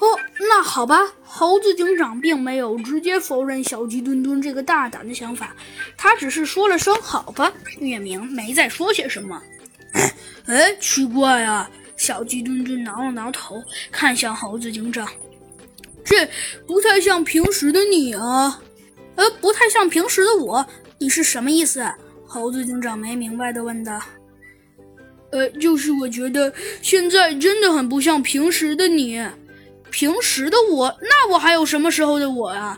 哦，那好吧。猴子警长并没有直接否认小鸡墩墩这个大胆的想法，他只是说了声“好吧”。月明没再说些什么。哎，奇怪啊！小鸡墩墩挠了挠头，看向猴子警长：“这不太像平时的你啊。”呃，不太像平时的我。你是什么意思？猴子警长没明白的问道。呃，就是我觉得现在真的很不像平时的你。平时的我，那我还有什么时候的我啊？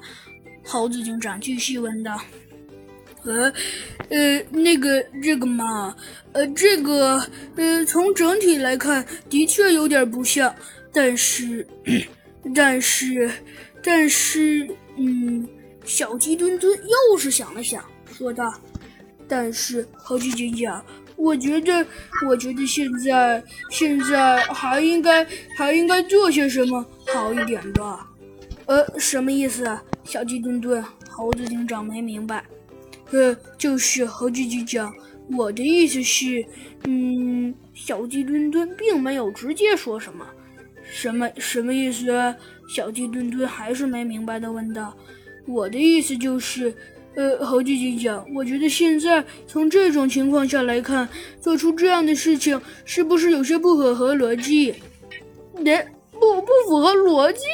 猴子警长继续问道。呃，呃，那个这个嘛，呃，这个，呃，从整体来看，的确有点不像，但是，但是，但是，嗯，小鸡墩墩又是想了想，说道：“但是，猴子警长。”我觉得，我觉得现在现在还应该还应该做些什么好一点吧？呃，什么意思？小鸡墩墩，猴子警长没明白。呃，就是猴子警长，我的意思是，嗯，小鸡墩墩并没有直接说什么。什么什么意思？小鸡墩墩还是没明白的问道。我的意思就是。呃，猴子警长，我觉得现在从这种情况下来看，做出这样的事情是不是有些不符合逻辑？哎，不不符合逻辑？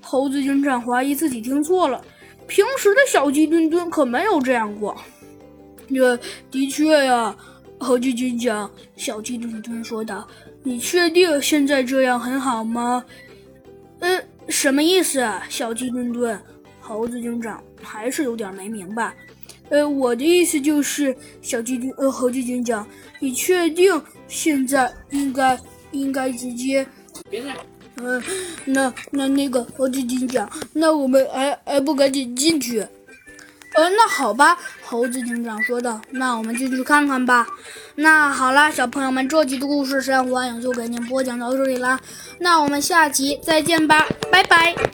猴子警长怀疑自己听错了，平时的小鸡墩墩可没有这样过。呃，的确呀，猴子警长，小鸡墩墩说道：“你确定现在这样很好吗？”呃，什么意思啊，小鸡墩墩？猴子警长还是有点没明白，呃，我的意思就是，小鸡丁，呃，猴子警长，你确定现在应该应该直接？别再，嗯，那那那个猴子警长，那我们还还不赶紧进去？呃，那好吧，猴子警长说道，那我们进去看看吧。那好啦，小朋友们，这集的故事《山火影》就给您播讲到这里啦，那我们下集再见吧，拜拜。